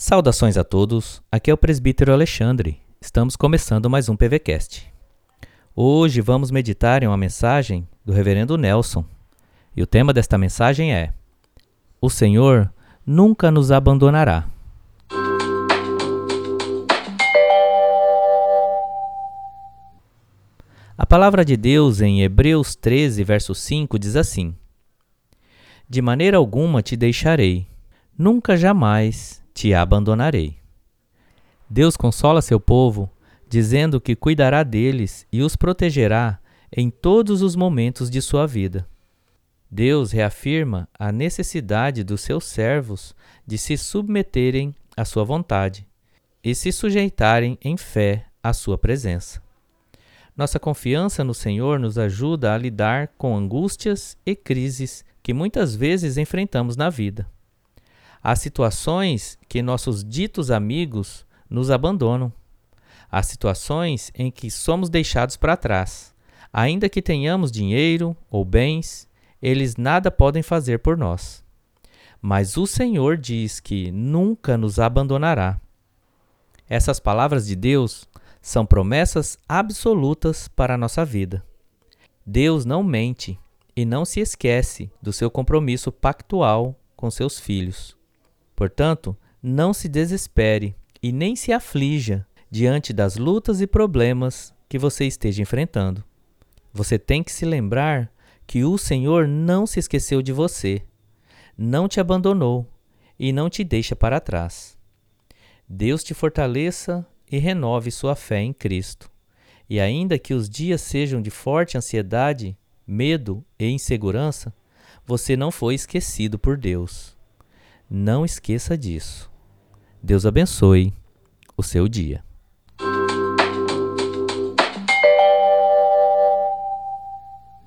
Saudações a todos, aqui é o presbítero Alexandre. Estamos começando mais um PVCast. Hoje vamos meditar em uma mensagem do reverendo Nelson. E o tema desta mensagem é: O Senhor nunca nos abandonará. A palavra de Deus em Hebreus 13, verso 5 diz assim: De maneira alguma te deixarei, nunca jamais te abandonarei. Deus consola seu povo, dizendo que cuidará deles e os protegerá em todos os momentos de sua vida. Deus reafirma a necessidade dos seus servos de se submeterem à sua vontade e se sujeitarem em fé à sua presença. Nossa confiança no Senhor nos ajuda a lidar com angústias e crises que muitas vezes enfrentamos na vida. Há situações que nossos ditos amigos nos abandonam. Há situações em que somos deixados para trás. Ainda que tenhamos dinheiro ou bens, eles nada podem fazer por nós. Mas o Senhor diz que nunca nos abandonará. Essas palavras de Deus são promessas absolutas para a nossa vida. Deus não mente e não se esquece do seu compromisso pactual com seus filhos. Portanto, não se desespere e nem se aflija diante das lutas e problemas que você esteja enfrentando. Você tem que se lembrar que o Senhor não se esqueceu de você, não te abandonou e não te deixa para trás. Deus te fortaleça e renove sua fé em Cristo. E ainda que os dias sejam de forte ansiedade, medo e insegurança, você não foi esquecido por Deus. Não esqueça disso. Deus abençoe o seu dia.